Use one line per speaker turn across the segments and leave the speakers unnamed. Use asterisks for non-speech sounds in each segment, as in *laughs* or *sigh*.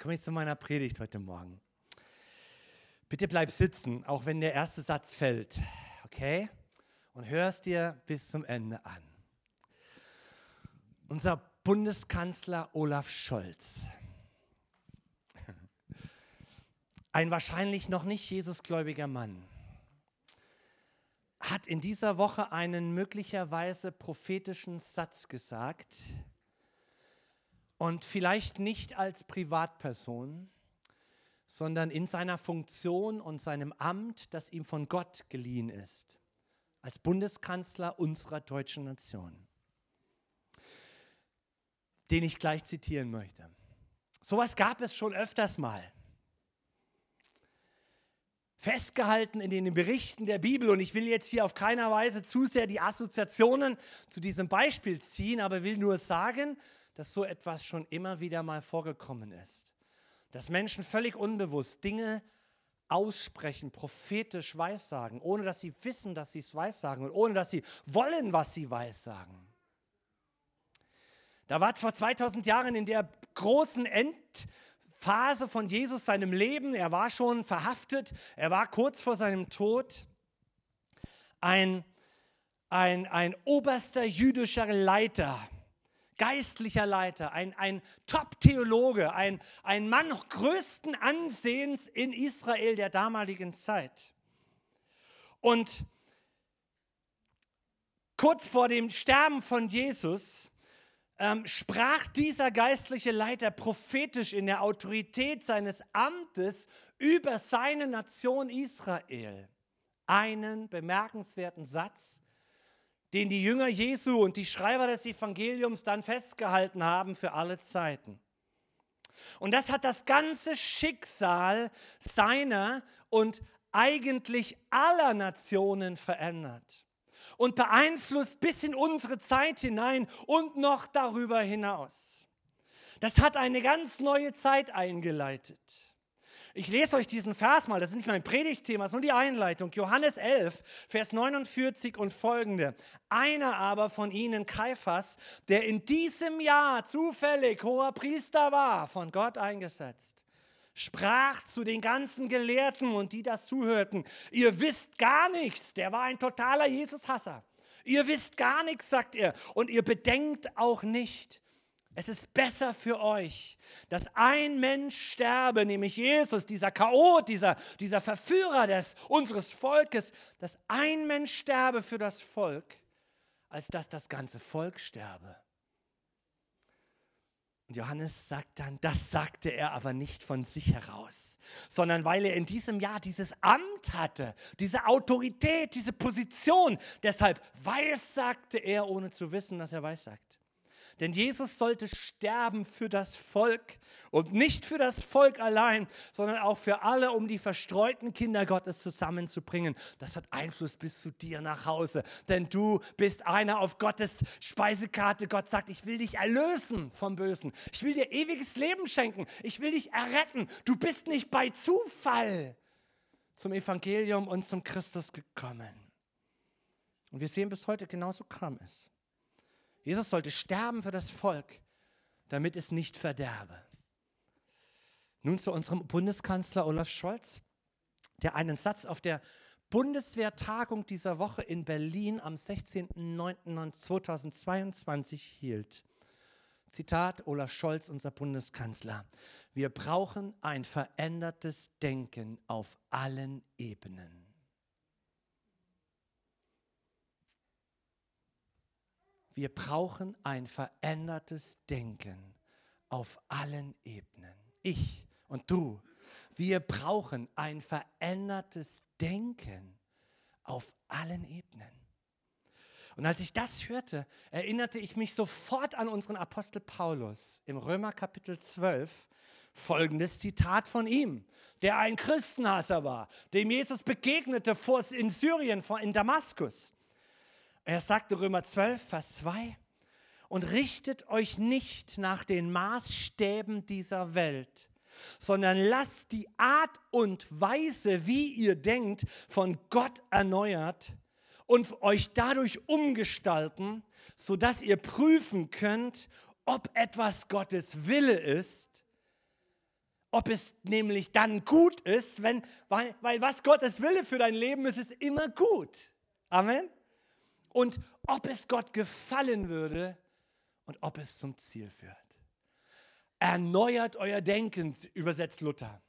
komme ich zu meiner Predigt heute Morgen. Bitte bleib sitzen, auch wenn der erste Satz fällt, okay? Und hör es dir bis zum Ende an. Unser Bundeskanzler Olaf Scholz, *laughs* ein wahrscheinlich noch nicht Jesusgläubiger Mann, hat in dieser Woche einen möglicherweise prophetischen Satz gesagt, und vielleicht nicht als Privatperson, sondern in seiner Funktion und seinem Amt, das ihm von Gott geliehen ist, als Bundeskanzler unserer deutschen Nation, den ich gleich zitieren möchte. Sowas gab es schon öfters mal. Festgehalten in den Berichten der Bibel, und ich will jetzt hier auf keiner Weise zu sehr die Assoziationen zu diesem Beispiel ziehen, aber will nur sagen, dass so etwas schon immer wieder mal vorgekommen ist. Dass Menschen völlig unbewusst Dinge aussprechen, prophetisch weissagen, ohne dass sie wissen, dass sie es weissagen und ohne dass sie wollen, was sie weissagen. Da war es vor 2000 Jahren in der großen Endphase von Jesus seinem Leben, er war schon verhaftet, er war kurz vor seinem Tod, ein, ein, ein oberster jüdischer Leiter, geistlicher Leiter, ein, ein Top-Theologe, ein, ein Mann größten Ansehens in Israel der damaligen Zeit. Und kurz vor dem Sterben von Jesus ähm, sprach dieser geistliche Leiter prophetisch in der Autorität seines Amtes über seine Nation Israel einen bemerkenswerten Satz, den die Jünger Jesu und die Schreiber des Evangeliums dann festgehalten haben für alle Zeiten. Und das hat das ganze Schicksal seiner und eigentlich aller Nationen verändert und beeinflusst bis in unsere Zeit hinein und noch darüber hinaus. Das hat eine ganz neue Zeit eingeleitet. Ich lese euch diesen Vers mal, das ist nicht mein Predigtthema, das ist nur die Einleitung. Johannes 11, Vers 49 und folgende. Einer aber von ihnen, Kaiphas, der in diesem Jahr zufällig hoher Priester war, von Gott eingesetzt, sprach zu den ganzen Gelehrten und die das zuhörten, ihr wisst gar nichts, der war ein totaler Jesushasser. Ihr wisst gar nichts, sagt er, und ihr bedenkt auch nicht, es ist besser für euch, dass ein Mensch sterbe, nämlich Jesus, dieser Chaot, dieser, dieser Verführer des, unseres Volkes, dass ein Mensch sterbe für das Volk, als dass das ganze Volk sterbe. Und Johannes sagt dann, das sagte er aber nicht von sich heraus, sondern weil er in diesem Jahr dieses Amt hatte, diese Autorität, diese Position. Deshalb weiß, sagte er, ohne zu wissen, dass er weiß sagt. Denn Jesus sollte sterben für das Volk und nicht für das Volk allein, sondern auch für alle, um die verstreuten Kinder Gottes zusammenzubringen. Das hat Einfluss bis zu dir nach Hause, denn du bist einer auf Gottes Speisekarte. Gott sagt, ich will dich erlösen vom Bösen. Ich will dir ewiges Leben schenken. Ich will dich erretten. Du bist nicht bei Zufall zum Evangelium und zum Christus gekommen. Und wir sehen bis heute, genauso kam es. Jesus sollte sterben für das Volk, damit es nicht verderbe. Nun zu unserem Bundeskanzler Olaf Scholz, der einen Satz auf der Bundeswehrtagung dieser Woche in Berlin am 16.09.2022 hielt. Zitat Olaf Scholz, unser Bundeskanzler. Wir brauchen ein verändertes Denken auf allen Ebenen. Wir brauchen ein verändertes Denken auf allen Ebenen. Ich und du, wir brauchen ein verändertes Denken auf allen Ebenen. Und als ich das hörte, erinnerte ich mich sofort an unseren Apostel Paulus im Römer Kapitel 12. Folgendes Zitat von ihm, der ein Christenhasser war, dem Jesus begegnete in Syrien, in Damaskus. Er sagte Römer 12, Vers 2, und richtet euch nicht nach den Maßstäben dieser Welt, sondern lasst die Art und Weise, wie ihr denkt, von Gott erneuert und euch dadurch umgestalten, sodass ihr prüfen könnt, ob etwas Gottes Wille ist, ob es nämlich dann gut ist, wenn, weil, weil was Gottes Wille für dein Leben ist, ist immer gut. Amen. Und ob es Gott gefallen würde und ob es zum Ziel führt. Erneuert euer Denken, übersetzt Luther.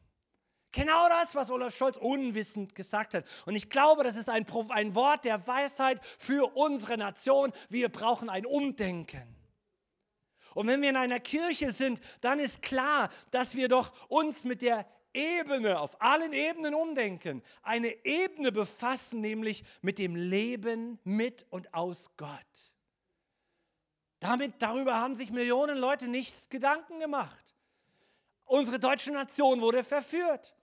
Genau das, was Olaf Scholz unwissend gesagt hat. Und ich glaube, das ist ein, ein Wort der Weisheit für unsere Nation. Wir brauchen ein Umdenken. Und wenn wir in einer Kirche sind, dann ist klar, dass wir doch uns mit der Ebene, auf allen Ebenen umdenken, eine Ebene befassen, nämlich mit dem Leben mit und aus Gott. Damit, darüber haben sich Millionen Leute nichts Gedanken gemacht. Unsere deutsche Nation wurde verführt.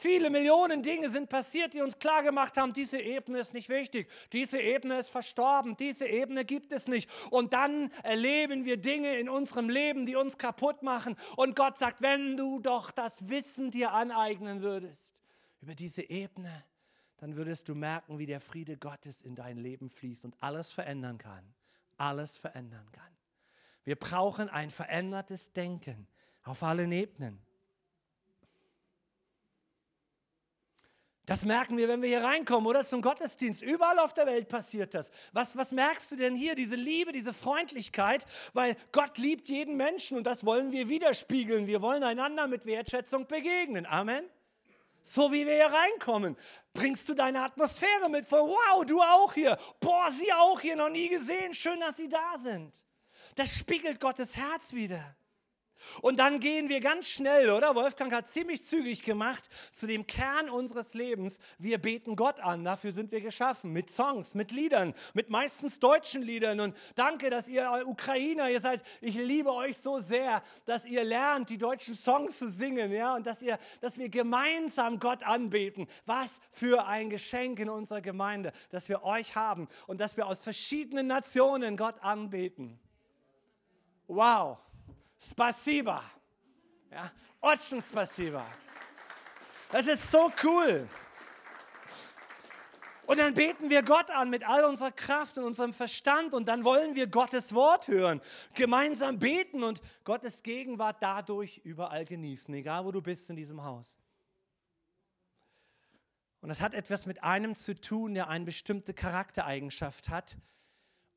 Viele Millionen Dinge sind passiert, die uns klargemacht haben, diese Ebene ist nicht wichtig, diese Ebene ist verstorben, diese Ebene gibt es nicht. Und dann erleben wir Dinge in unserem Leben, die uns kaputt machen. Und Gott sagt, wenn du doch das Wissen dir aneignen würdest über diese Ebene, dann würdest du merken, wie der Friede Gottes in dein Leben fließt und alles verändern kann. Alles verändern kann. Wir brauchen ein verändertes Denken auf allen Ebenen. Das merken wir, wenn wir hier reinkommen oder zum Gottesdienst. Überall auf der Welt passiert das. Was, was merkst du denn hier? Diese Liebe, diese Freundlichkeit, weil Gott liebt jeden Menschen und das wollen wir widerspiegeln. Wir wollen einander mit Wertschätzung begegnen. Amen. So wie wir hier reinkommen, bringst du deine Atmosphäre mit von, wow, du auch hier. Boah, sie auch hier, noch nie gesehen. Schön, dass sie da sind. Das spiegelt Gottes Herz wieder. Und dann gehen wir ganz schnell, oder? Wolfgang hat ziemlich zügig gemacht zu dem Kern unseres Lebens. Wir beten Gott an. Dafür sind wir geschaffen. Mit Songs, mit Liedern, mit meistens deutschen Liedern. Und danke, dass ihr Ukrainer, ihr seid, ich liebe euch so sehr, dass ihr lernt, die deutschen Songs zu singen, ja? Und dass ihr, dass wir gemeinsam Gott anbeten. Was für ein Geschenk in unserer Gemeinde, dass wir euch haben und dass wir aus verschiedenen Nationen Gott anbeten. Wow. Spasiba. Ja, Otschen Spasiba. Das ist so cool. Und dann beten wir Gott an mit all unserer Kraft und unserem Verstand und dann wollen wir Gottes Wort hören, gemeinsam beten und Gottes Gegenwart dadurch überall genießen, egal wo du bist in diesem Haus. Und das hat etwas mit einem zu tun, der eine bestimmte Charaktereigenschaft hat,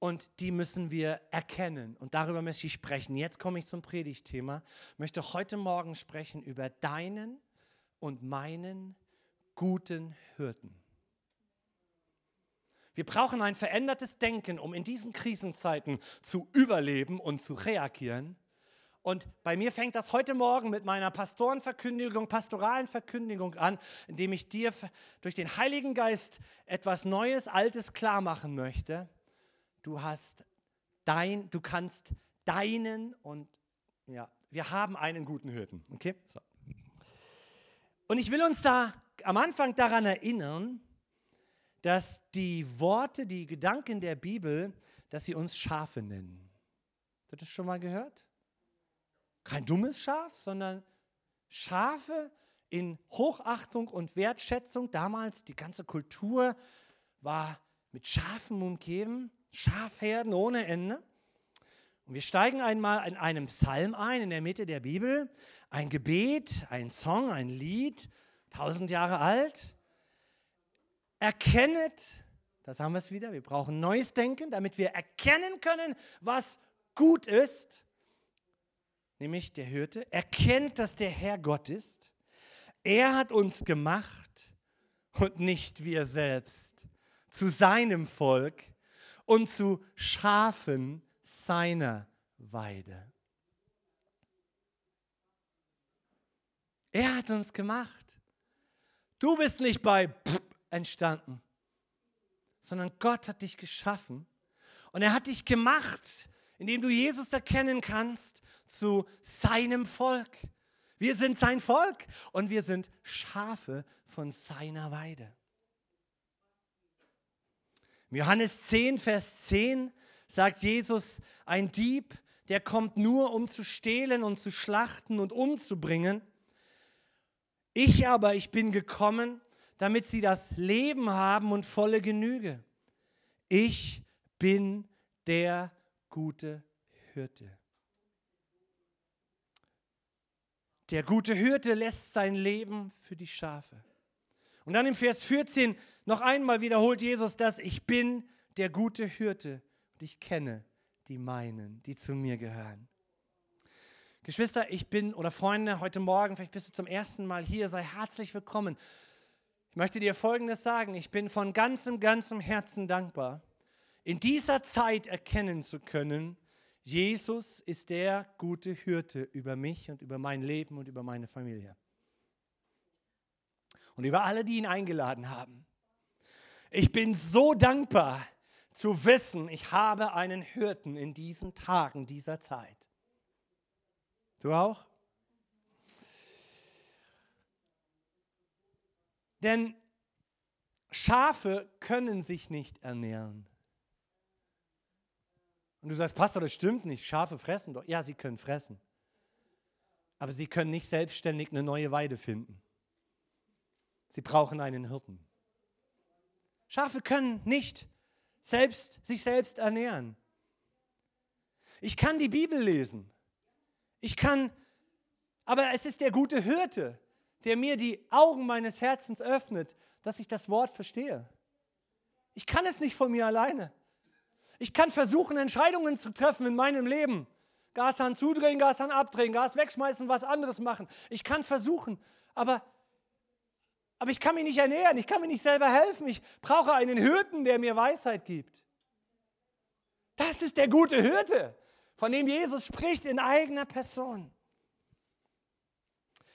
und die müssen wir erkennen. Und darüber möchte ich sprechen. Jetzt komme ich zum Predigtthema. Ich möchte heute Morgen sprechen über deinen und meinen guten Hirten. Wir brauchen ein verändertes Denken, um in diesen Krisenzeiten zu überleben und zu reagieren. Und bei mir fängt das heute Morgen mit meiner Pastorenverkündigung, pastoralen Verkündigung an, indem ich dir durch den Heiligen Geist etwas Neues, Altes klar machen möchte du hast dein, du kannst deinen und ja, wir haben einen guten Hirten. Okay? So. Und ich will uns da am Anfang daran erinnern, dass die Worte, die Gedanken der Bibel, dass sie uns Schafe nennen. Habt ihr das schon mal gehört? Kein dummes Schaf, sondern Schafe in Hochachtung und Wertschätzung. Damals die ganze Kultur war mit Schafen umgeben. Schafherden ohne Ende. Und wir steigen einmal in einem Psalm ein, in der Mitte der Bibel. Ein Gebet, ein Song, ein Lied, tausend Jahre alt. Erkennet, das haben wir es wieder, wir brauchen neues Denken, damit wir erkennen können, was gut ist. Nämlich der Hirte erkennt, dass der Herr Gott ist. Er hat uns gemacht und nicht wir selbst zu seinem Volk und zu Schafen seiner Weide. Er hat uns gemacht. Du bist nicht bei entstanden, sondern Gott hat dich geschaffen und er hat dich gemacht, indem du Jesus erkennen kannst, zu seinem Volk. Wir sind sein Volk und wir sind Schafe von seiner Weide. Johannes 10, Vers 10 sagt Jesus, ein Dieb, der kommt nur, um zu stehlen und zu schlachten und umzubringen. Ich aber, ich bin gekommen, damit sie das Leben haben und volle Genüge. Ich bin der gute Hirte. Der gute Hirte lässt sein Leben für die Schafe. Und dann im Vers 14 noch einmal wiederholt Jesus das, ich bin der gute Hirte und ich kenne die meinen, die zu mir gehören. Geschwister, ich bin, oder Freunde, heute Morgen, vielleicht bist du zum ersten Mal hier, sei herzlich willkommen. Ich möchte dir Folgendes sagen, ich bin von ganzem, ganzem Herzen dankbar, in dieser Zeit erkennen zu können, Jesus ist der gute Hirte über mich und über mein Leben und über meine Familie. Und über alle, die ihn eingeladen haben. Ich bin so dankbar zu wissen, ich habe einen Hirten in diesen Tagen dieser Zeit. Du auch? Denn Schafe können sich nicht ernähren. Und du sagst, Pastor, das stimmt nicht. Schafe fressen doch. Ja, sie können fressen. Aber sie können nicht selbstständig eine neue Weide finden. Sie brauchen einen Hirten. Schafe können nicht selbst, sich selbst ernähren. Ich kann die Bibel lesen. Ich kann, aber es ist der gute Hirte, der mir die Augen meines Herzens öffnet, dass ich das Wort verstehe. Ich kann es nicht von mir alleine. Ich kann versuchen, Entscheidungen zu treffen in meinem Leben. Gashahn zudrehen, Gashahn abdrehen, Gas wegschmeißen, was anderes machen. Ich kann versuchen, aber, aber ich kann mich nicht ernähren, ich kann mir nicht selber helfen. Ich brauche einen Hirten, der mir Weisheit gibt. Das ist der gute Hirte von dem Jesus spricht in eigener Person.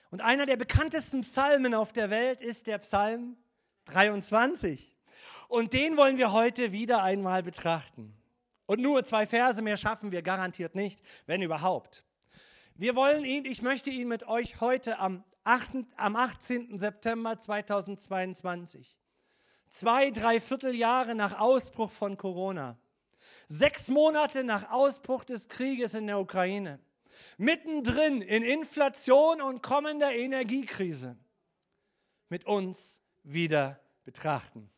Und einer der bekanntesten Psalmen auf der Welt ist der Psalm 23. Und den wollen wir heute wieder einmal betrachten. Und nur zwei Verse mehr schaffen wir garantiert nicht, wenn überhaupt. Wir wollen ihn, ich möchte ihn mit euch heute am, 8, am 18. September 2022, zwei, drei Vierteljahre nach Ausbruch von Corona, Sechs Monate nach Ausbruch des Krieges in der Ukraine. Mittendrin in Inflation und kommender Energiekrise. Mit uns wieder betrachten.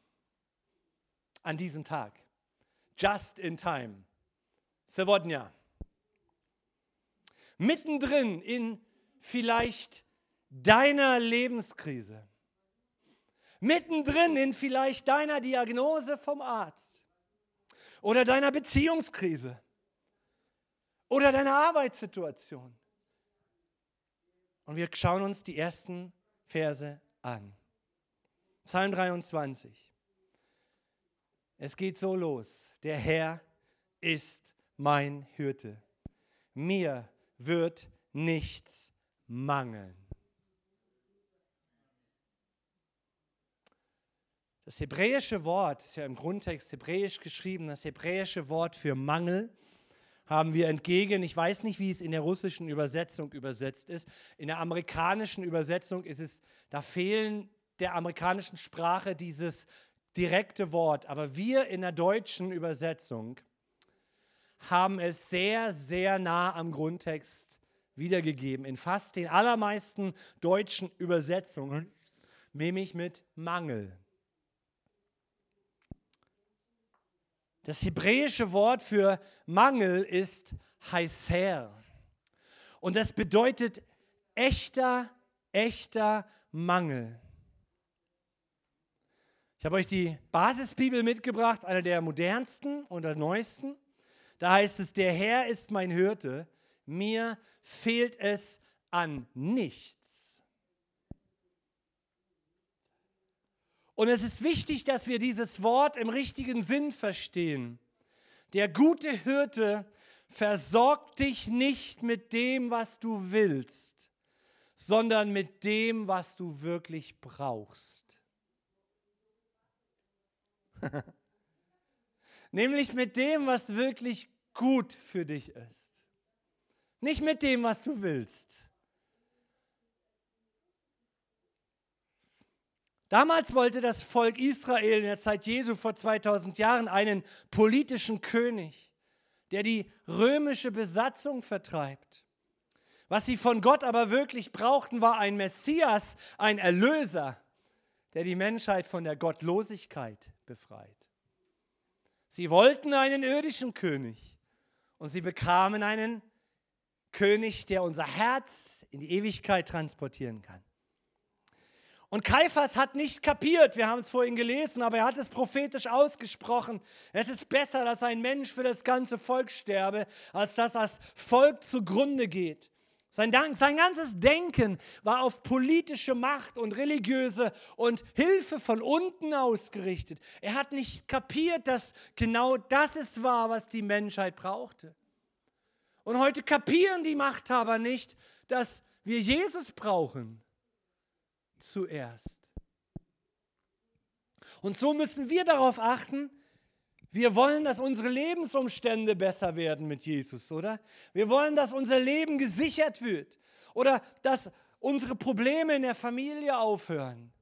An diesem Tag. Just in time. Sewodnia. Mittendrin in vielleicht deiner Lebenskrise. Mittendrin in vielleicht deiner Diagnose vom Arzt oder deiner Beziehungskrise oder deiner Arbeitssituation. Und wir schauen uns die ersten Verse an. Psalm 23. Es geht so los. Der Herr ist mein Hirte. Mir wird nichts mangeln. Das hebräische Wort ist ja im Grundtext hebräisch geschrieben. Das hebräische Wort für Mangel haben wir entgegen. Ich weiß nicht, wie es in der russischen Übersetzung übersetzt ist. In der amerikanischen Übersetzung ist es, da fehlen der amerikanischen Sprache dieses direkte Wort. Aber wir in der deutschen Übersetzung haben es sehr, sehr nah am Grundtext wiedergegeben. In fast den allermeisten deutschen Übersetzungen, nämlich mit Mangel. Das hebräische Wort für Mangel ist Heiser. Und das bedeutet echter, echter Mangel. Ich habe euch die Basisbibel mitgebracht, eine der modernsten und der neuesten. Da heißt es, der Herr ist mein Hirte, mir fehlt es an nichts. Und es ist wichtig, dass wir dieses Wort im richtigen Sinn verstehen. Der gute Hirte versorgt dich nicht mit dem, was du willst, sondern mit dem, was du wirklich brauchst. *laughs* Nämlich mit dem, was wirklich gut für dich ist. Nicht mit dem, was du willst. Damals wollte das Volk Israel in der Zeit Jesu vor 2000 Jahren einen politischen König, der die römische Besatzung vertreibt. Was sie von Gott aber wirklich brauchten, war ein Messias, ein Erlöser, der die Menschheit von der Gottlosigkeit befreit. Sie wollten einen irdischen König und sie bekamen einen König, der unser Herz in die Ewigkeit transportieren kann. Und Kaiphas hat nicht kapiert, wir haben es vorhin gelesen, aber er hat es prophetisch ausgesprochen. Es ist besser, dass ein Mensch für das ganze Volk sterbe, als dass das Volk zugrunde geht. Sein, Dank, sein ganzes Denken war auf politische Macht und religiöse und Hilfe von unten ausgerichtet. Er hat nicht kapiert, dass genau das es war, was die Menschheit brauchte. Und heute kapieren die Machthaber nicht, dass wir Jesus brauchen zuerst. Und so müssen wir darauf achten, wir wollen, dass unsere Lebensumstände besser werden mit Jesus, oder? Wir wollen, dass unser Leben gesichert wird oder dass unsere Probleme in der Familie aufhören.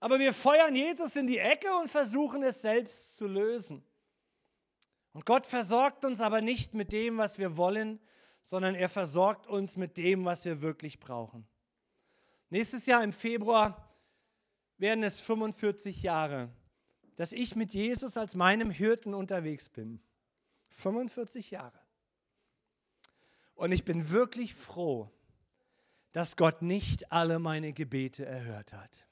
Aber wir feuern Jesus in die Ecke und versuchen es selbst zu lösen. Und Gott versorgt uns aber nicht mit dem, was wir wollen, sondern er versorgt uns mit dem, was wir wirklich brauchen. Nächstes Jahr im Februar werden es 45 Jahre, dass ich mit Jesus als meinem Hirten unterwegs bin. 45 Jahre. Und ich bin wirklich froh, dass Gott nicht alle meine Gebete erhört hat.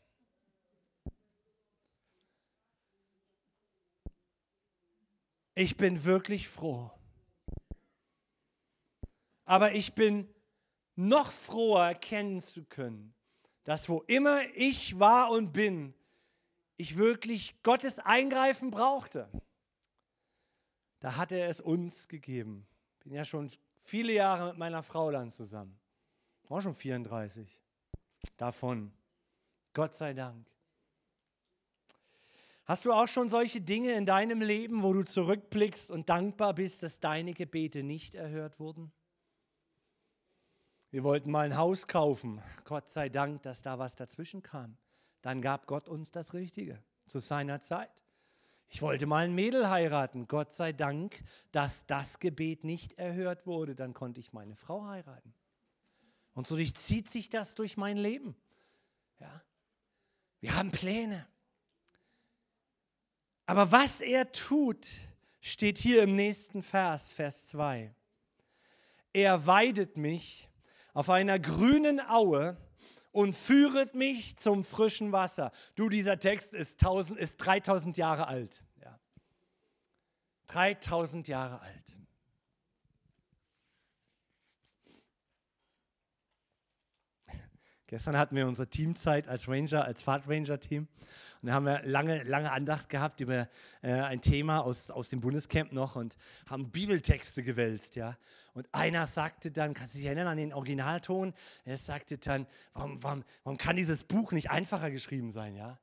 Ich bin wirklich froh. Aber ich bin noch froher erkennen zu können, dass wo immer ich war und bin, ich wirklich Gottes Eingreifen brauchte. Da hat er es uns gegeben. Bin ja schon viele Jahre mit meiner Frau dann zusammen. Auch schon 34 davon. Gott sei Dank. Hast du auch schon solche Dinge in deinem Leben, wo du zurückblickst und dankbar bist, dass deine Gebete nicht erhört wurden? Wir wollten mal ein Haus kaufen. Gott sei Dank, dass da was dazwischen kam. Dann gab Gott uns das Richtige zu seiner Zeit. Ich wollte mal ein Mädel heiraten. Gott sei Dank, dass das Gebet nicht erhört wurde. Dann konnte ich meine Frau heiraten. Und so zieht sich das durch mein Leben. Ja? Wir haben Pläne. Aber was er tut, steht hier im nächsten Vers, Vers 2. Er weidet mich auf einer grünen Aue und führet mich zum frischen Wasser. Du, dieser Text ist, 1000, ist 3000 Jahre alt. Ja. 3000 Jahre alt. Gestern hatten wir unsere Teamzeit als Ranger, als Fahrtranger-Team. Und da haben wir lange, lange Andacht gehabt über äh, ein Thema aus, aus dem Bundescamp noch und haben Bibeltexte gewälzt, ja. Und einer sagte dann, kannst du dich erinnern an den Originalton? Er sagte dann, warum, warum, warum kann dieses Buch nicht einfacher geschrieben sein, ja?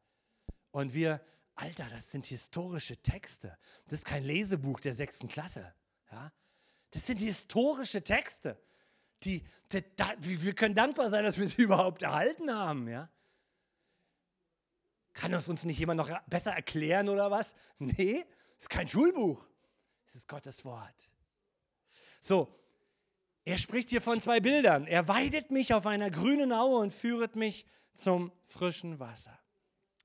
Und wir, Alter, das sind historische Texte. Das ist kein Lesebuch der sechsten Klasse, ja. Das sind historische Texte. Die, die, die, wir können dankbar sein, dass wir sie *laughs* überhaupt erhalten haben, ja. Kann das uns nicht jemand noch besser erklären oder was? Nee, ist kein Schulbuch. Es ist Gottes Wort. So, er spricht hier von zwei Bildern. Er weidet mich auf einer grünen Aue und führet mich zum frischen Wasser.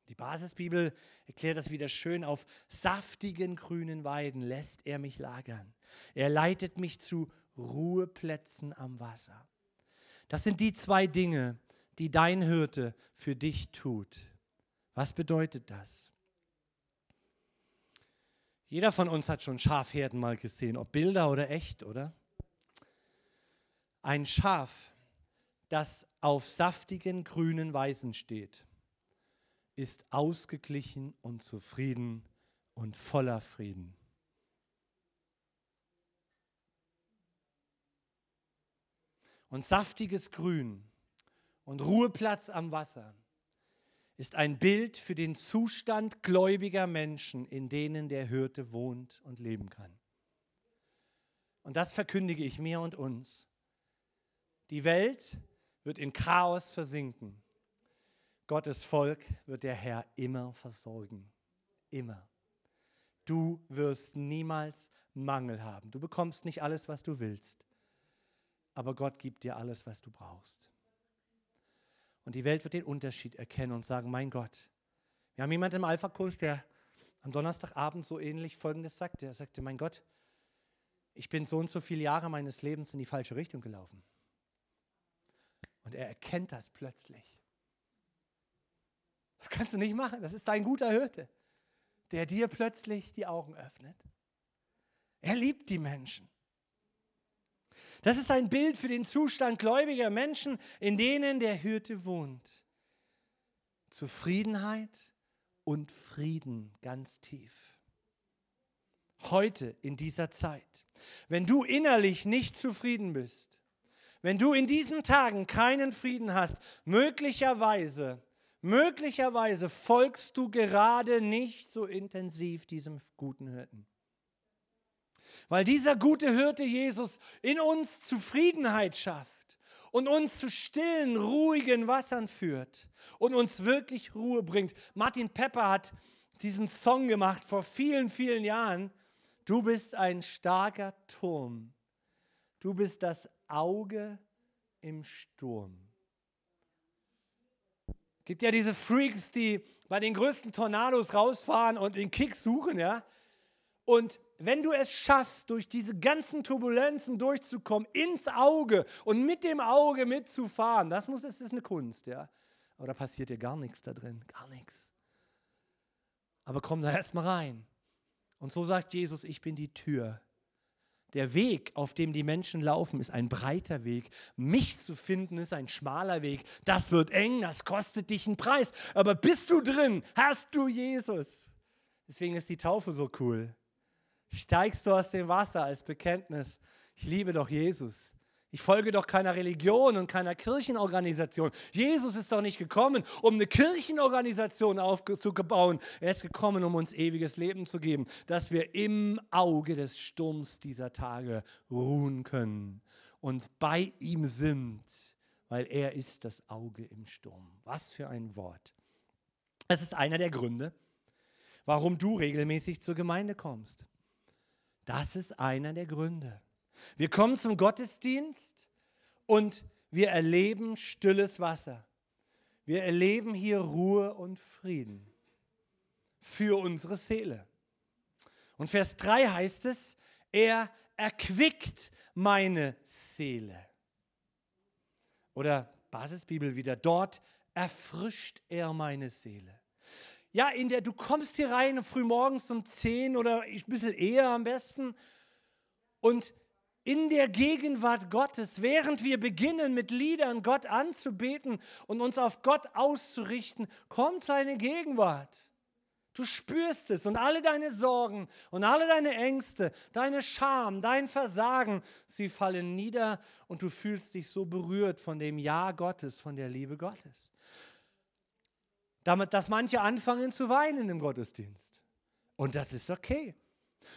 Die Basisbibel erklärt das wieder schön. Auf saftigen grünen Weiden lässt er mich lagern. Er leitet mich zu Ruheplätzen am Wasser. Das sind die zwei Dinge, die dein Hirte für dich tut. Was bedeutet das? Jeder von uns hat schon Schafherden mal gesehen, ob Bilder oder echt, oder? Ein Schaf, das auf saftigen grünen Weisen steht, ist ausgeglichen und zufrieden und voller Frieden. Und saftiges Grün und Ruheplatz am Wasser ist ein Bild für den Zustand gläubiger Menschen, in denen der Hirte wohnt und leben kann. Und das verkündige ich mir und uns. Die Welt wird in Chaos versinken. Gottes Volk wird der Herr immer versorgen. Immer. Du wirst niemals Mangel haben. Du bekommst nicht alles, was du willst. Aber Gott gibt dir alles, was du brauchst. Und die Welt wird den Unterschied erkennen und sagen, mein Gott. Wir haben jemanden im Alpha-Kurs, der am Donnerstagabend so ähnlich Folgendes sagte. Er sagte, mein Gott, ich bin so und so viele Jahre meines Lebens in die falsche Richtung gelaufen. Und er erkennt das plötzlich. Das kannst du nicht machen. Das ist dein guter Hirte, der dir plötzlich die Augen öffnet. Er liebt die Menschen. Das ist ein Bild für den Zustand gläubiger Menschen, in denen der Hirte wohnt. Zufriedenheit und Frieden ganz tief. Heute in dieser Zeit, wenn du innerlich nicht zufrieden bist, wenn du in diesen Tagen keinen Frieden hast, möglicherweise, möglicherweise folgst du gerade nicht so intensiv diesem guten Hirten. Weil dieser gute Hirte Jesus in uns Zufriedenheit schafft und uns zu stillen, ruhigen Wassern führt und uns wirklich Ruhe bringt. Martin Pepper hat diesen Song gemacht vor vielen, vielen Jahren. Du bist ein starker Turm. Du bist das Auge im Sturm. Gibt ja diese Freaks, die bei den größten Tornados rausfahren und den Kick suchen, ja. Und wenn du es schaffst, durch diese ganzen Turbulenzen durchzukommen, ins Auge und mit dem Auge mitzufahren, das, muss, das ist eine Kunst, ja. Aber da passiert dir gar nichts da drin, gar nichts. Aber komm da erstmal rein. Und so sagt Jesus, ich bin die Tür. Der Weg, auf dem die Menschen laufen, ist ein breiter Weg. Mich zu finden ist ein schmaler Weg. Das wird eng, das kostet dich einen Preis. Aber bist du drin, hast du Jesus. Deswegen ist die Taufe so cool steigst du aus dem Wasser als Bekenntnis, ich liebe doch Jesus. Ich folge doch keiner Religion und keiner Kirchenorganisation. Jesus ist doch nicht gekommen, um eine Kirchenorganisation aufzubauen. Er ist gekommen, um uns ewiges Leben zu geben, dass wir im Auge des Sturms dieser Tage ruhen können und bei ihm sind, weil er ist das Auge im Sturm. Was für ein Wort. Das ist einer der Gründe, warum du regelmäßig zur Gemeinde kommst. Das ist einer der Gründe. Wir kommen zum Gottesdienst und wir erleben stilles Wasser. Wir erleben hier Ruhe und Frieden für unsere Seele. Und Vers 3 heißt es, er erquickt meine Seele. Oder Basisbibel wieder, dort erfrischt er meine Seele ja, in der du kommst hier rein früh morgens um 10 oder ein bisschen eher am besten und in der Gegenwart Gottes, während wir beginnen mit Liedern Gott anzubeten und uns auf Gott auszurichten, kommt seine Gegenwart. Du spürst es und alle deine Sorgen und alle deine Ängste, deine Scham, dein Versagen, sie fallen nieder und du fühlst dich so berührt von dem Ja Gottes, von der Liebe Gottes damit, dass manche anfangen zu weinen im Gottesdienst. Und das ist okay.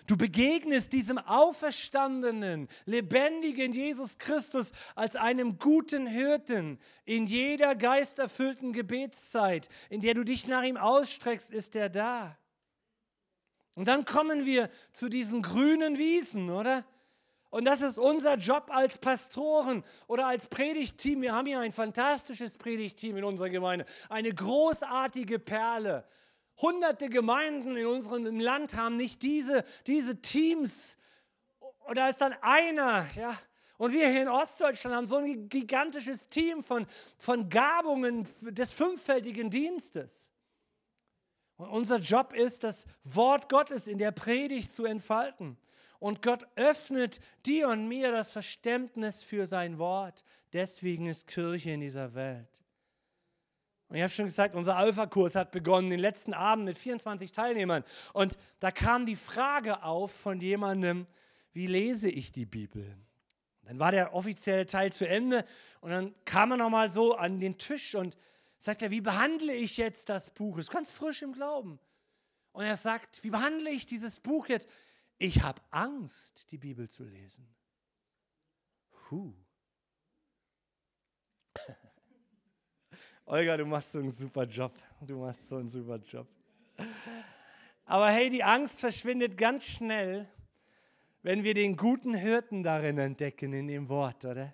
Du begegnest diesem auferstandenen, lebendigen Jesus Christus als einem guten Hirten. In jeder geisterfüllten Gebetszeit, in der du dich nach ihm ausstreckst, ist er da. Und dann kommen wir zu diesen grünen Wiesen, oder? Und das ist unser Job als Pastoren oder als Predigtteam. Wir haben hier ein fantastisches Predigtteam in unserer Gemeinde. Eine großartige Perle. Hunderte Gemeinden in unserem Land haben nicht diese, diese Teams. Und da ist dann einer, ja. Und wir hier in Ostdeutschland haben so ein gigantisches Team von, von Gabungen des fünffältigen Dienstes. Und unser Job ist, das Wort Gottes in der Predigt zu entfalten. Und Gott öffnet dir und mir das Verständnis für sein Wort. Deswegen ist Kirche in dieser Welt. Und ich habe schon gesagt, unser Alpha-Kurs hat begonnen, den letzten Abend mit 24 Teilnehmern. Und da kam die Frage auf von jemandem, wie lese ich die Bibel? Dann war der offizielle Teil zu Ende und dann kam er nochmal so an den Tisch und sagt er, wie behandle ich jetzt das Buch? Es ist ganz frisch im Glauben. Und er sagt, wie behandle ich dieses Buch jetzt? Ich habe Angst, die Bibel zu lesen. Puh. *laughs* Olga, du machst so einen super Job. Du machst so einen super Job. Aber hey, die Angst verschwindet ganz schnell, wenn wir den guten Hirten darin entdecken in dem Wort, oder?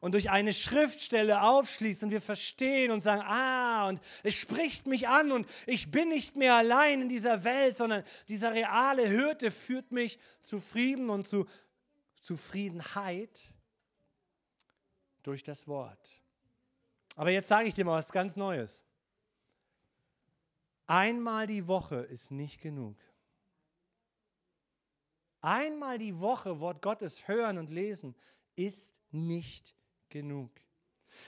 Und durch eine Schriftstelle aufschließen und wir verstehen und sagen, ah, und es spricht mich an und ich bin nicht mehr allein in dieser Welt, sondern dieser reale Hirte führt mich zu Frieden und zu Zufriedenheit durch das Wort. Aber jetzt sage ich dir mal was ganz Neues. Einmal die Woche ist nicht genug. Einmal die Woche Wort Gottes hören und lesen ist nicht genug.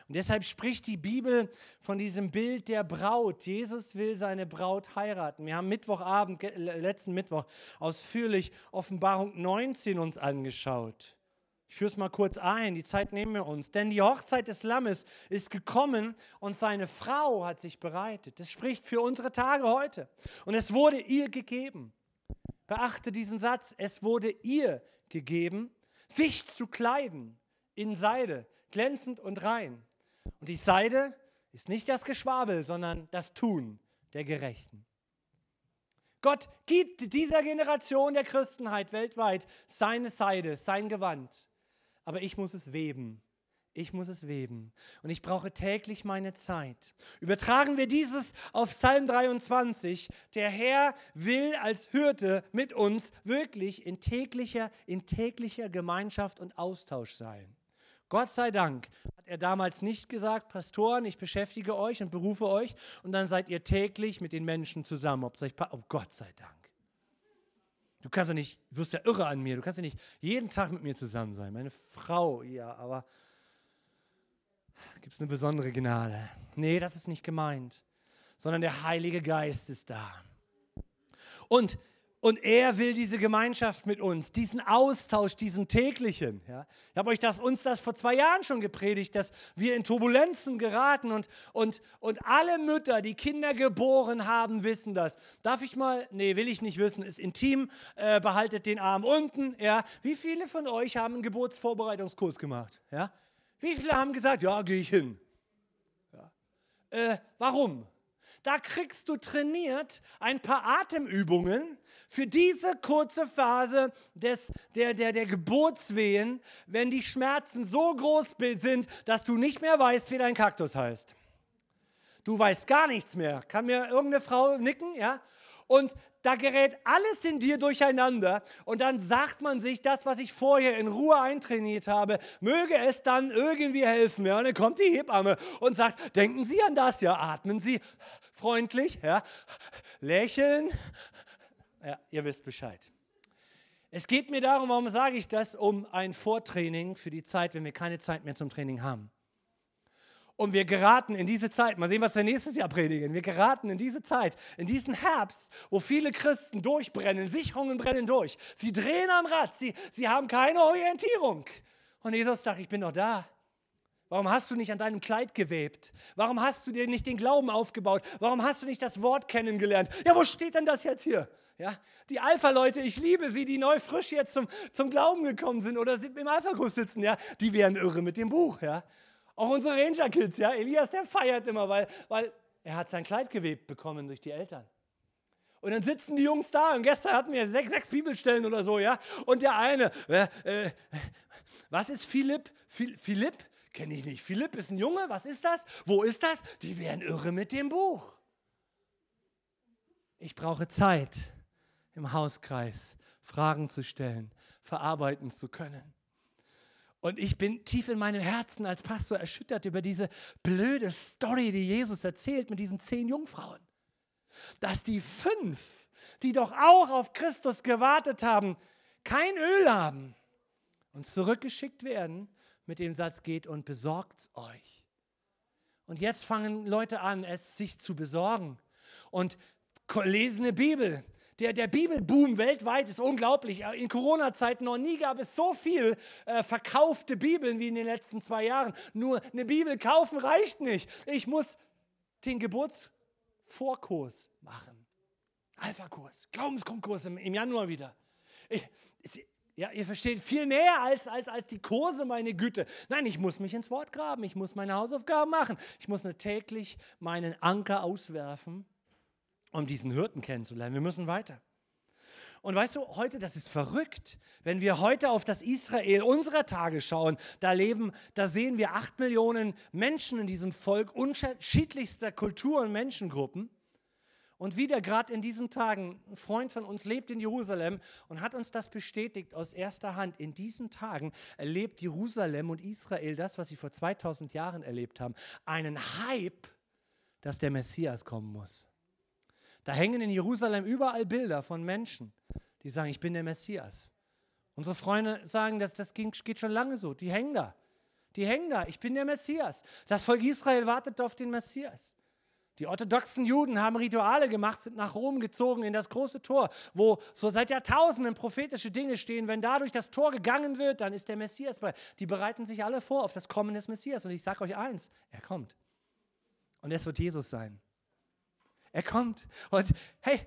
Und deshalb spricht die Bibel von diesem Bild der Braut. Jesus will seine Braut heiraten. Wir haben Mittwochabend, letzten Mittwoch, ausführlich Offenbarung 19 uns angeschaut. Ich führe es mal kurz ein, die Zeit nehmen wir uns. Denn die Hochzeit des Lammes ist gekommen und seine Frau hat sich bereitet. Das spricht für unsere Tage heute. Und es wurde ihr gegeben. Beachte diesen Satz. Es wurde ihr gegeben, sich zu kleiden in Seide, glänzend und rein. Und die Seide ist nicht das Geschwabel, sondern das Tun der Gerechten. Gott gibt dieser Generation der Christenheit weltweit seine Seide, sein Gewand aber ich muss es weben. Ich muss es weben und ich brauche täglich meine Zeit. Übertragen wir dieses auf Psalm 23. Der Herr will als Hirte mit uns wirklich in täglicher, in täglicher Gemeinschaft und Austausch sein. Gott sei Dank hat er damals nicht gesagt, Pastoren, ich beschäftige euch und berufe euch und dann seid ihr täglich mit den Menschen zusammen. Oh Gott sei Dank. Du kannst ja nicht, wirst ja irre an mir, du kannst ja nicht jeden Tag mit mir zusammen sein. Meine Frau, ja, aber gibt es eine besondere Gnade? Nee, das ist nicht gemeint, sondern der Heilige Geist ist da. Und und er will diese Gemeinschaft mit uns, diesen Austausch, diesen täglichen. Ja. Ich habe euch das, uns das vor zwei Jahren schon gepredigt, dass wir in Turbulenzen geraten und, und, und alle Mütter, die Kinder geboren haben, wissen das. Darf ich mal, nee, will ich nicht wissen, ist intim, äh, behaltet den Arm unten. Ja. Wie viele von euch haben einen Geburtsvorbereitungskurs gemacht? Ja. Wie viele haben gesagt, ja, gehe ich hin? Ja. Äh, warum? Da kriegst du trainiert ein paar Atemübungen für diese kurze Phase des, der, der, der Geburtswehen, wenn die Schmerzen so groß sind, dass du nicht mehr weißt, wie dein Kaktus heißt. Du weißt gar nichts mehr. Kann mir irgendeine Frau nicken? Ja? Und da gerät alles in dir durcheinander und dann sagt man sich das, was ich vorher in Ruhe eintrainiert habe, möge es dann irgendwie helfen. Ja, und dann kommt die Hebamme und sagt, denken Sie an das, ja, atmen Sie freundlich, ja, lächeln. Ja, ihr wisst Bescheid. Es geht mir darum, warum sage ich das, um ein Vortraining für die Zeit, wenn wir keine Zeit mehr zum Training haben. Und wir geraten in diese Zeit, mal sehen, was wir nächstes Jahr predigen. Wir geraten in diese Zeit, in diesen Herbst, wo viele Christen durchbrennen, Sicherungen brennen durch. Sie drehen am Rad, sie, sie haben keine Orientierung. Und Jesus sagt, ich bin noch da. Warum hast du nicht an deinem Kleid gewebt? Warum hast du dir nicht den Glauben aufgebaut? Warum hast du nicht das Wort kennengelernt? Ja, wo steht denn das jetzt hier? Ja, die Alpha-Leute, ich liebe sie, die neu frisch jetzt zum, zum Glauben gekommen sind oder im Alpha-Kurs sitzen, ja, die wären irre mit dem Buch, ja. Auch unsere Ranger-Kids, ja, Elias, der feiert immer, weil, weil er hat sein Kleid gewebt bekommen durch die Eltern. Und dann sitzen die Jungs da und gestern hatten wir sechs, sechs Bibelstellen oder so, ja. Und der eine, äh, äh, was ist Philipp? Philipp? Kenne ich nicht. Philipp ist ein Junge, was ist das? Wo ist das? Die werden irre mit dem Buch. Ich brauche Zeit im Hauskreis, Fragen zu stellen, verarbeiten zu können. Und ich bin tief in meinem Herzen als Pastor erschüttert über diese blöde Story, die Jesus erzählt mit diesen zehn Jungfrauen. Dass die fünf, die doch auch auf Christus gewartet haben, kein Öl haben und zurückgeschickt werden mit dem Satz geht und besorgt euch. Und jetzt fangen Leute an, es sich zu besorgen und lesen eine Bibel, der, der Bibelboom weltweit ist unglaublich. In Corona-Zeiten noch nie gab es so viel äh, verkaufte Bibeln wie in den letzten zwei Jahren. Nur eine Bibel kaufen reicht nicht. Ich muss den Geburtsvorkurs machen. Alpha-Kurs, Glaubenskonkurs im, im Januar wieder. Ich, ja, ihr versteht, viel mehr als, als, als die Kurse, meine Güte. Nein, ich muss mich ins Wort graben, ich muss meine Hausaufgaben machen. Ich muss täglich meinen Anker auswerfen um diesen Hirten kennenzulernen. Wir müssen weiter. Und weißt du, heute, das ist verrückt. Wenn wir heute auf das Israel unserer Tage schauen, da leben, da sehen wir acht Millionen Menschen in diesem Volk unterschiedlichster Kultur und Menschengruppen. Und wieder gerade in diesen Tagen, ein Freund von uns lebt in Jerusalem und hat uns das bestätigt aus erster Hand. In diesen Tagen erlebt Jerusalem und Israel das, was sie vor 2000 Jahren erlebt haben. Einen Hype, dass der Messias kommen muss. Da hängen in Jerusalem überall Bilder von Menschen, die sagen, ich bin der Messias. Unsere Freunde sagen, dass das geht schon lange so. Die hängen da. Die hängen da. Ich bin der Messias. Das Volk Israel wartet auf den Messias. Die orthodoxen Juden haben Rituale gemacht, sind nach Rom gezogen in das große Tor, wo so seit Jahrtausenden prophetische Dinge stehen. Wenn da durch das Tor gegangen wird, dann ist der Messias bei. Die bereiten sich alle vor auf das Kommen des Messias. Und ich sage euch eins, er kommt. Und es wird Jesus sein. Er kommt. Und hey,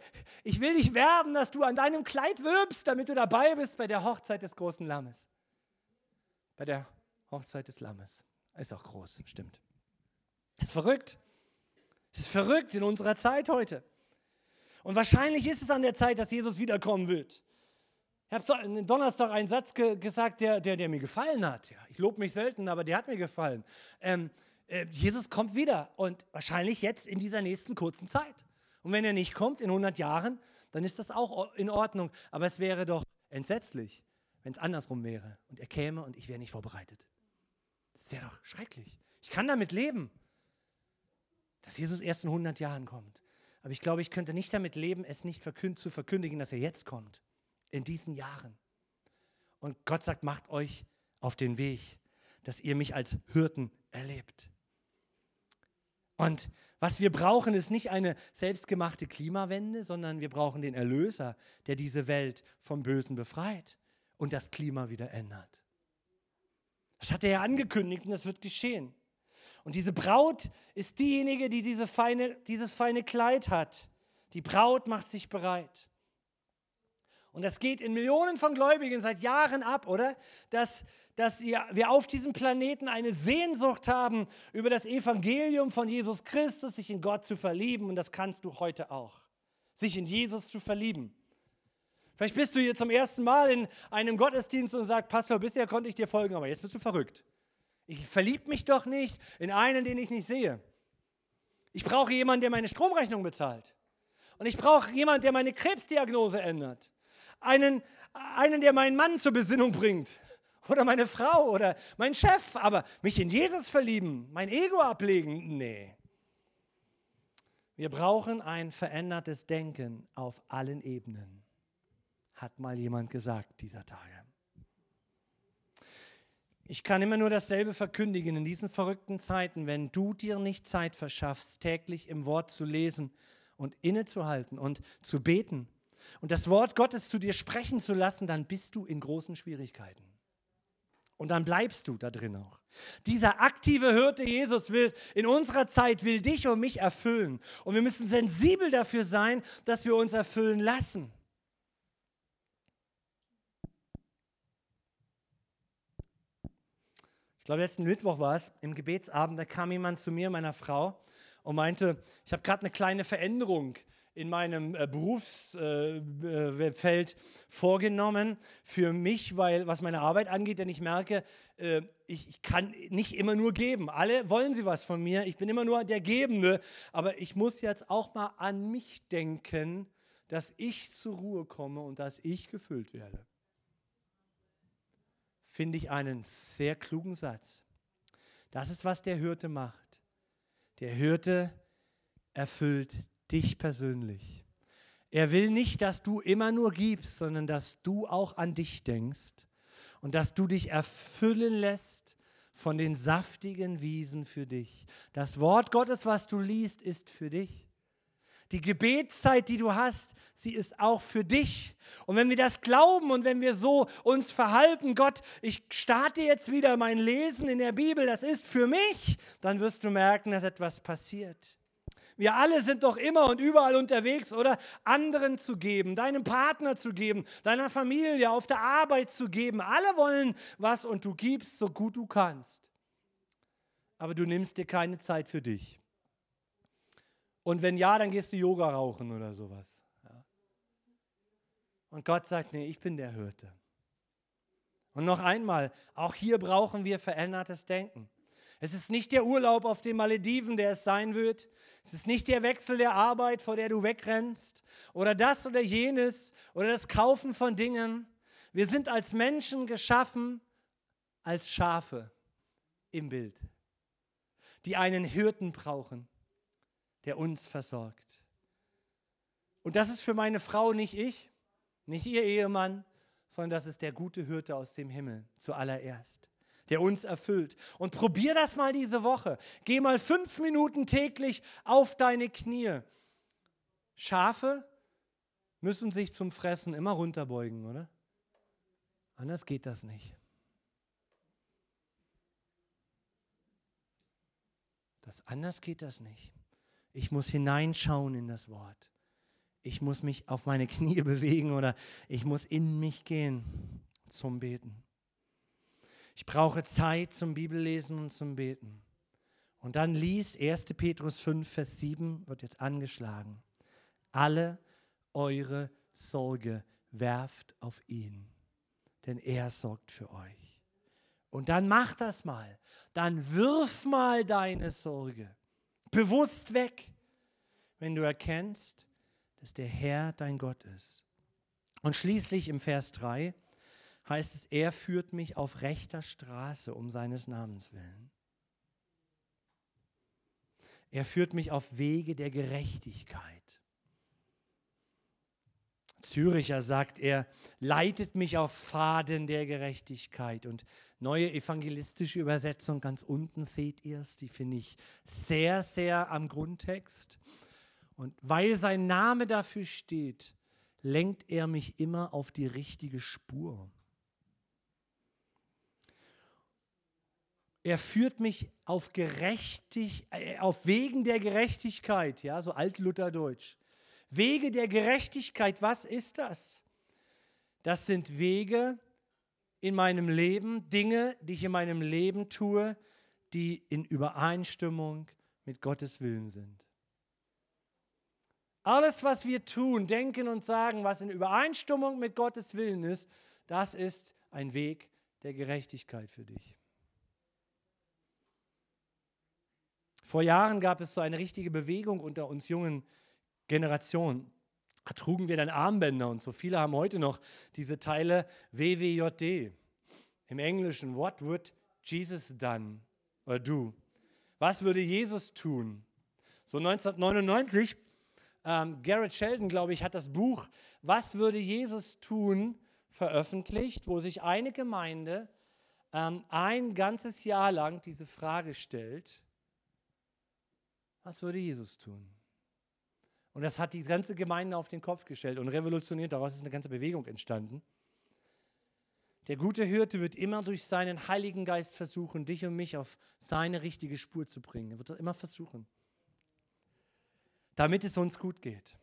ich will dich werben, dass du an deinem Kleid wirbst, damit du dabei bist bei der Hochzeit des großen Lammes. Bei der Hochzeit des Lammes. Ist auch groß, stimmt. Das ist verrückt. Es ist verrückt in unserer Zeit heute. Und wahrscheinlich ist es an der Zeit, dass Jesus wiederkommen wird. Ich habe Donnerstag einen Satz ge gesagt, der, der, der, mir gefallen hat. Ja, ich lobe mich selten, aber der hat mir gefallen. Ähm, äh, Jesus kommt wieder und wahrscheinlich jetzt in dieser nächsten kurzen Zeit. Und wenn er nicht kommt in 100 Jahren, dann ist das auch in Ordnung. Aber es wäre doch entsetzlich, wenn es andersrum wäre und er käme und ich wäre nicht vorbereitet. Das wäre doch schrecklich. Ich kann damit leben, dass Jesus erst in 100 Jahren kommt. Aber ich glaube, ich könnte nicht damit leben, es nicht verkünd zu verkündigen, dass er jetzt kommt. In diesen Jahren. Und Gott sagt, macht euch auf den Weg, dass ihr mich als Hirten erlebt. Und was wir brauchen, ist nicht eine selbstgemachte Klimawende, sondern wir brauchen den Erlöser, der diese Welt vom Bösen befreit und das Klima wieder ändert. Das hat er ja angekündigt und das wird geschehen. Und diese Braut ist diejenige, die diese feine, dieses feine Kleid hat. Die Braut macht sich bereit. Und das geht in Millionen von Gläubigen seit Jahren ab, oder? Dass dass wir auf diesem Planeten eine Sehnsucht haben, über das Evangelium von Jesus Christus sich in Gott zu verlieben. Und das kannst du heute auch. Sich in Jesus zu verlieben. Vielleicht bist du hier zum ersten Mal in einem Gottesdienst und sagst, Pastor, bisher konnte ich dir folgen, aber jetzt bist du verrückt. Ich verliebe mich doch nicht in einen, den ich nicht sehe. Ich brauche jemanden, der meine Stromrechnung bezahlt. Und ich brauche jemanden, der meine Krebsdiagnose ändert. Einen, einen, der meinen Mann zur Besinnung bringt oder meine Frau oder mein Chef, aber mich in Jesus verlieben, mein Ego ablegen, nee. Wir brauchen ein verändertes Denken auf allen Ebenen, hat mal jemand gesagt dieser Tage. Ich kann immer nur dasselbe verkündigen in diesen verrückten Zeiten, wenn du dir nicht Zeit verschaffst, täglich im Wort zu lesen und innezuhalten und zu beten und das Wort Gottes zu dir sprechen zu lassen, dann bist du in großen Schwierigkeiten. Und dann bleibst du da drin auch. Dieser aktive Hirte Jesus will in unserer Zeit will dich und mich erfüllen. Und wir müssen sensibel dafür sein, dass wir uns erfüllen lassen. Ich glaube, letzten Mittwoch war es, im Gebetsabend, da kam jemand zu mir, meiner Frau, und meinte, ich habe gerade eine kleine Veränderung in meinem äh, Berufsfeld äh, vorgenommen für mich, weil was meine Arbeit angeht, denn ich merke, äh, ich, ich, kann nicht immer nur geben. Alle wollen sie was von mir, ich bin immer nur der Gebende, aber ich muss jetzt auch mal an mich denken, dass ich zur Ruhe komme und dass ich gefüllt werde. Finde ich einen sehr klugen Satz. Das ist, was der Hirte macht. Der Hirte erfüllt dich persönlich. Er will nicht, dass du immer nur gibst, sondern dass du auch an dich denkst und dass du dich erfüllen lässt von den saftigen Wiesen für dich. Das Wort Gottes, was du liest, ist für dich. Die Gebetszeit, die du hast, sie ist auch für dich. Und wenn wir das glauben und wenn wir so uns verhalten, Gott, ich starte jetzt wieder mein Lesen in der Bibel, das ist für mich, dann wirst du merken, dass etwas passiert. Wir alle sind doch immer und überall unterwegs, oder? Anderen zu geben, deinem Partner zu geben, deiner Familie, auf der Arbeit zu geben. Alle wollen was und du gibst so gut du kannst. Aber du nimmst dir keine Zeit für dich. Und wenn ja, dann gehst du Yoga rauchen oder sowas. Und Gott sagt, nee, ich bin der Hirte. Und noch einmal, auch hier brauchen wir verändertes Denken. Es ist nicht der Urlaub auf den Malediven, der es sein wird. Es ist nicht der Wechsel der Arbeit, vor der du wegrennst. Oder das oder jenes. Oder das Kaufen von Dingen. Wir sind als Menschen geschaffen, als Schafe im Bild, die einen Hirten brauchen, der uns versorgt. Und das ist für meine Frau nicht ich, nicht ihr Ehemann, sondern das ist der gute Hirte aus dem Himmel zuallererst, der uns erfüllt. Und probier das mal diese Woche. Geh mal fünf Minuten täglich auf deine Knie. Schafe müssen sich zum Fressen immer runterbeugen, oder? Anders geht das nicht. Das anders geht das nicht. Ich muss hineinschauen in das Wort. Ich muss mich auf meine Knie *laughs* bewegen oder ich muss in mich gehen zum Beten. Ich brauche Zeit zum Bibellesen und zum Beten. Und dann lies 1. Petrus 5, Vers 7, wird jetzt angeschlagen. Alle eure Sorge werft auf ihn, denn er sorgt für euch. Und dann mach das mal. Dann wirf mal deine Sorge bewusst weg, wenn du erkennst, dass der Herr dein Gott ist. Und schließlich im Vers 3 heißt es, er führt mich auf rechter Straße um seines Namens willen. Er führt mich auf Wege der Gerechtigkeit. Züricher sagt er, leitet mich auf Faden der Gerechtigkeit. Und neue evangelistische Übersetzung ganz unten seht ihr es, die finde ich sehr, sehr am Grundtext. Und weil sein Name dafür steht, lenkt er mich immer auf die richtige Spur. Er führt mich auf gerechtig, äh, auf Wegen der Gerechtigkeit, ja, so Altlutherdeutsch. Wege der Gerechtigkeit, was ist das? Das sind Wege in meinem Leben, Dinge, die ich in meinem Leben tue, die in Übereinstimmung mit Gottes Willen sind. Alles, was wir tun, denken und sagen, was in Übereinstimmung mit Gottes Willen ist, das ist ein Weg der Gerechtigkeit für dich. Vor Jahren gab es so eine richtige Bewegung unter uns jungen Generation da trugen wir dann Armbänder und so viele haben heute noch diese Teile WWJD. Im Englischen, what would Jesus done oder do? Was würde Jesus tun? So 1999, ähm, Garrett Sheldon, glaube ich, hat das Buch Was würde Jesus tun veröffentlicht, wo sich eine Gemeinde ähm, ein ganzes Jahr lang diese Frage stellt, was würde Jesus tun? Und das hat die ganze Gemeinde auf den Kopf gestellt und revolutioniert. Daraus ist eine ganze Bewegung entstanden. Der gute Hirte wird immer durch seinen Heiligen Geist versuchen, dich und mich auf seine richtige Spur zu bringen. Er wird das immer versuchen, damit es uns gut geht.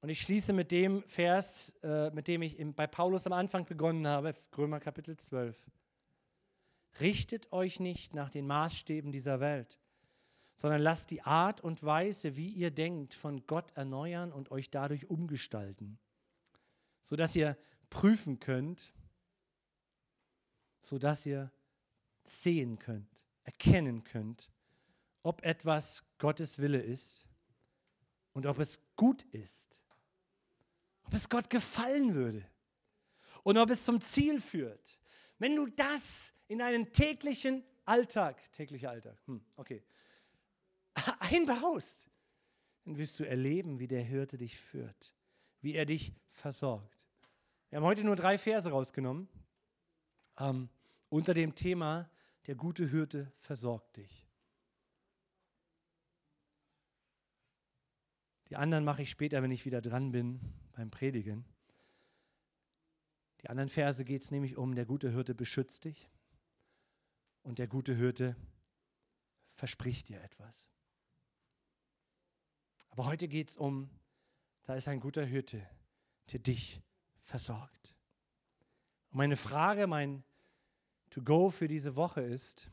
Und ich schließe mit dem Vers, äh, mit dem ich im, bei Paulus am Anfang begonnen habe, Römer Kapitel 12. Richtet euch nicht nach den Maßstäben dieser Welt, sondern lasst die Art und Weise, wie ihr denkt, von Gott erneuern und euch dadurch umgestalten, sodass ihr prüfen könnt, sodass ihr sehen könnt, erkennen könnt, ob etwas Gottes Wille ist und ob es gut ist, ob es Gott gefallen würde und ob es zum Ziel führt. Wenn du das in einen täglichen Alltag, täglicher Alltag, hm, okay, einbaust, dann wirst du erleben, wie der Hirte dich führt, wie er dich versorgt. Wir haben heute nur drei Verse rausgenommen ähm, unter dem Thema, der gute Hirte versorgt dich. Die anderen mache ich später, wenn ich wieder dran bin beim Predigen. Die anderen Verse geht es nämlich um, der gute Hirte beschützt dich und der gute Hirte verspricht dir etwas. Aber heute geht es um, da ist ein guter Hirte, der dich versorgt. Und meine Frage, mein To-Go für diese Woche ist,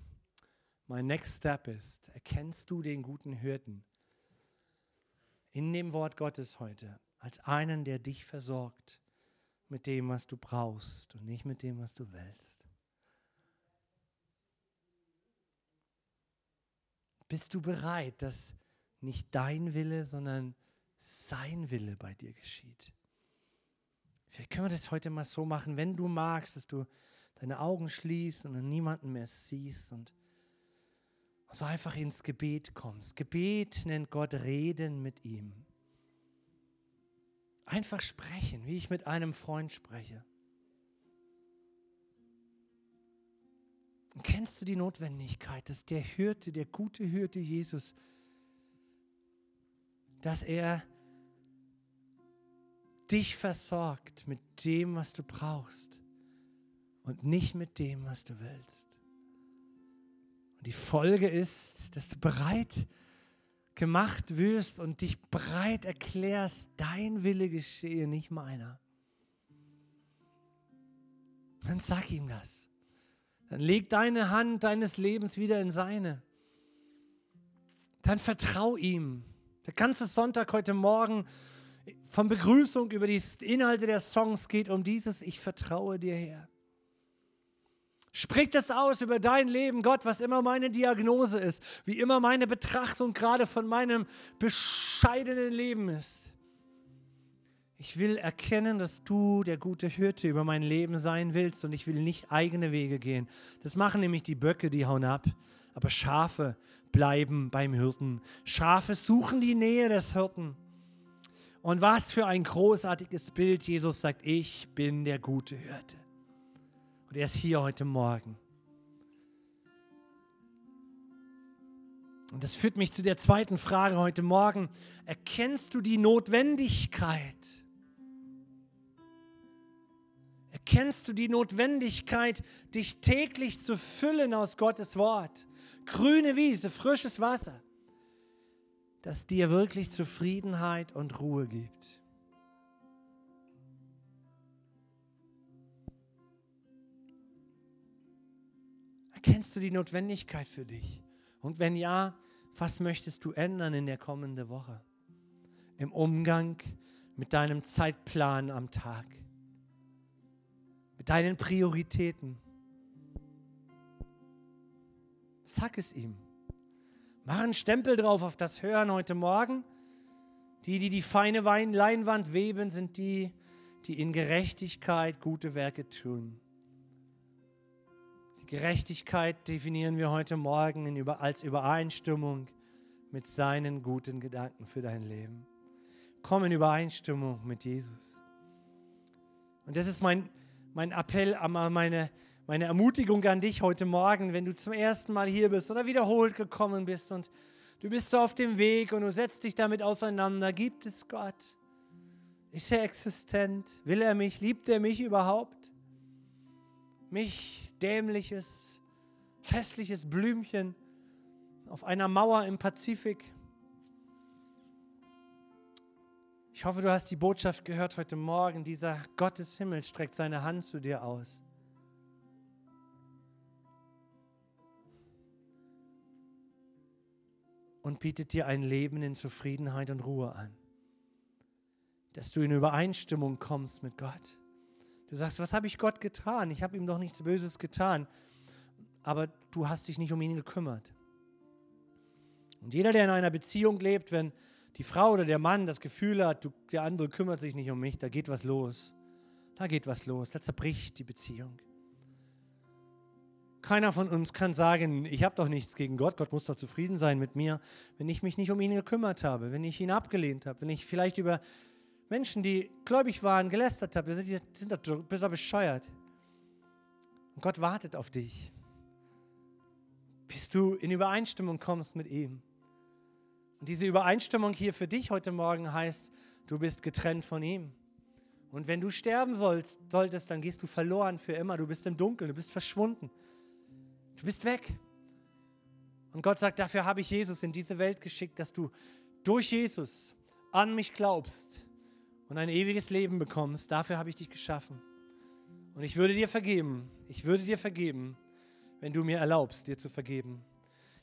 mein Next Step ist, erkennst du den guten Hirten in dem Wort Gottes heute als einen, der dich versorgt mit dem, was du brauchst und nicht mit dem, was du willst? Bist du bereit, dass nicht dein Wille, sondern sein Wille bei dir geschieht? Vielleicht können wir das heute mal so machen, wenn du magst, dass du deine Augen schließt und niemanden mehr siehst und so einfach ins Gebet kommst. Gebet nennt Gott Reden mit ihm. Einfach sprechen, wie ich mit einem Freund spreche. Und kennst du die Notwendigkeit, dass der Hirte, der gute Hirte Jesus, dass er dich versorgt mit dem, was du brauchst und nicht mit dem, was du willst. Und die Folge ist, dass du bereit gemacht wirst und dich bereit erklärst, dein Wille geschehe, nicht meiner. Dann sag ihm das. Dann leg deine Hand deines Lebens wieder in seine. Dann vertrau ihm. Der ganze Sonntag heute Morgen von Begrüßung über die Inhalte der Songs geht um dieses Ich vertraue dir her. Sprich das aus über dein Leben, Gott, was immer meine Diagnose ist, wie immer meine Betrachtung gerade von meinem bescheidenen Leben ist. Ich will erkennen, dass du der gute Hirte über mein Leben sein willst und ich will nicht eigene Wege gehen. Das machen nämlich die Böcke, die hauen ab. Aber Schafe bleiben beim Hirten. Schafe suchen die Nähe des Hirten. Und was für ein großartiges Bild. Jesus sagt, ich bin der gute Hirte. Und er ist hier heute Morgen. Und das führt mich zu der zweiten Frage heute Morgen. Erkennst du die Notwendigkeit? Erkennst du die Notwendigkeit, dich täglich zu füllen aus Gottes Wort? Grüne Wiese, frisches Wasser, das dir wirklich Zufriedenheit und Ruhe gibt. Erkennst du die Notwendigkeit für dich? Und wenn ja, was möchtest du ändern in der kommenden Woche? Im Umgang mit deinem Zeitplan am Tag, mit deinen Prioritäten. Sag es ihm. Mach einen Stempel drauf auf das Hören heute Morgen. Die, die die feine Leinwand weben, sind die, die in Gerechtigkeit gute Werke tun. Gerechtigkeit definieren wir heute Morgen als Übereinstimmung mit seinen guten Gedanken für dein Leben. Komm in Übereinstimmung mit Jesus. Und das ist mein, mein Appell, meine, meine Ermutigung an dich heute Morgen, wenn du zum ersten Mal hier bist oder wiederholt gekommen bist und du bist so auf dem Weg und du setzt dich damit auseinander. Gibt es Gott? Ist er existent? Will er mich? Liebt er mich überhaupt? Mich dämliches, hässliches Blümchen auf einer Mauer im Pazifik. Ich hoffe, du hast die Botschaft gehört heute Morgen. Dieser Gott des Himmels streckt seine Hand zu dir aus. Und bietet dir ein Leben in Zufriedenheit und Ruhe an. Dass du in Übereinstimmung kommst mit Gott. Du sagst, was habe ich Gott getan? Ich habe ihm doch nichts Böses getan. Aber du hast dich nicht um ihn gekümmert. Und jeder, der in einer Beziehung lebt, wenn die Frau oder der Mann das Gefühl hat, du, der andere kümmert sich nicht um mich, da geht was los. Da geht was los, da zerbricht die Beziehung. Keiner von uns kann sagen, ich habe doch nichts gegen Gott, Gott muss doch zufrieden sein mit mir, wenn ich mich nicht um ihn gekümmert habe, wenn ich ihn abgelehnt habe, wenn ich vielleicht über Menschen, die gläubig waren, gelästert haben, die sind doch besser bescheuert. Und Gott wartet auf dich, bis du in Übereinstimmung kommst mit ihm. Und diese Übereinstimmung hier für dich heute Morgen heißt, du bist getrennt von ihm. Und wenn du sterben sollst, solltest, dann gehst du verloren für immer. Du bist im Dunkeln, du bist verschwunden. Du bist weg. Und Gott sagt, dafür habe ich Jesus in diese Welt geschickt, dass du durch Jesus an mich glaubst und ein ewiges Leben bekommst, dafür habe ich dich geschaffen. Und ich würde dir vergeben, ich würde dir vergeben, wenn du mir erlaubst, dir zu vergeben.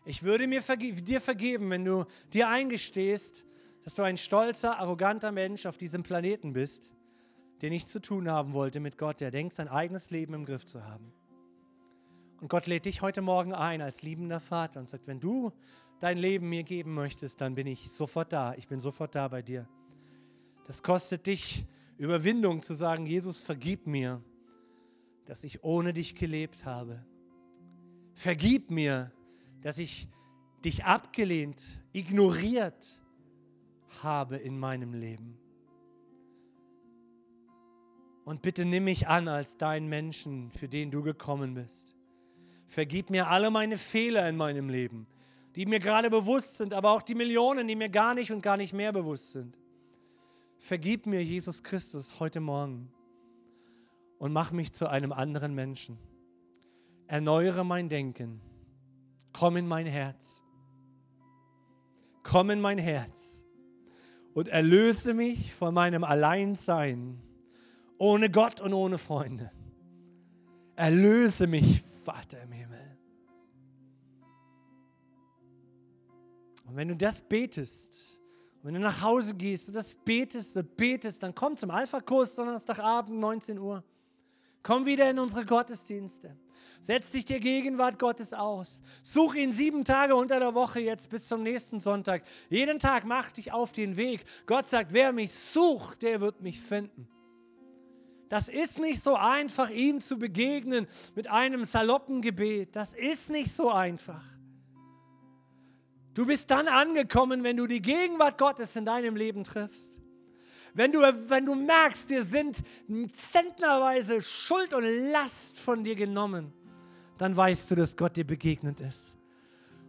Ich würde mir verge dir vergeben, wenn du dir eingestehst, dass du ein stolzer, arroganter Mensch auf diesem Planeten bist, der nichts zu tun haben wollte mit Gott, der denkt, sein eigenes Leben im Griff zu haben. Und Gott lädt dich heute Morgen ein als liebender Vater und sagt, wenn du dein Leben mir geben möchtest, dann bin ich sofort da. Ich bin sofort da bei dir. Das kostet dich Überwindung zu sagen, Jesus, vergib mir, dass ich ohne dich gelebt habe. Vergib mir, dass ich dich abgelehnt, ignoriert habe in meinem Leben. Und bitte nimm mich an als dein Menschen, für den du gekommen bist. Vergib mir alle meine Fehler in meinem Leben, die mir gerade bewusst sind, aber auch die Millionen, die mir gar nicht und gar nicht mehr bewusst sind. Vergib mir, Jesus Christus, heute Morgen und mach mich zu einem anderen Menschen. Erneuere mein Denken. Komm in mein Herz. Komm in mein Herz und erlöse mich von meinem Alleinsein, ohne Gott und ohne Freunde. Erlöse mich, Vater im Himmel. Und wenn du das betest, wenn du nach Hause gehst und das betest und betest, dann komm zum Alpha-Kurs Donnerstagabend, 19 Uhr. Komm wieder in unsere Gottesdienste. Setz dich der Gegenwart Gottes aus. Such ihn sieben Tage unter der Woche jetzt bis zum nächsten Sonntag. Jeden Tag mach dich auf den Weg. Gott sagt, wer mich sucht, der wird mich finden. Das ist nicht so einfach, ihm zu begegnen mit einem saloppen Gebet. Das ist nicht so einfach. Du bist dann angekommen, wenn du die Gegenwart Gottes in deinem Leben triffst. Wenn du, wenn du merkst, dir sind zentnerweise Schuld und Last von dir genommen, dann weißt du, dass Gott dir begegnet ist.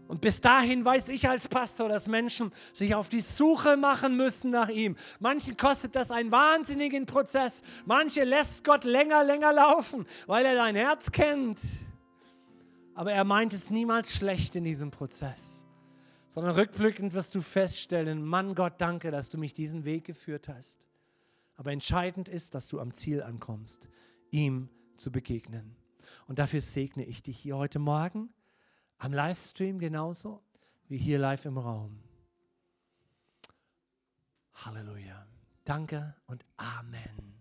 Und bis dahin weiß ich als Pastor, dass Menschen sich auf die Suche machen müssen nach ihm. Manchen kostet das einen wahnsinnigen Prozess. Manche lässt Gott länger, länger laufen, weil er dein Herz kennt. Aber er meint es niemals schlecht in diesem Prozess sondern rückblickend wirst du feststellen, Mann Gott, danke, dass du mich diesen Weg geführt hast. Aber entscheidend ist, dass du am Ziel ankommst, ihm zu begegnen. Und dafür segne ich dich hier heute Morgen am Livestream genauso wie hier live im Raum. Halleluja. Danke und Amen.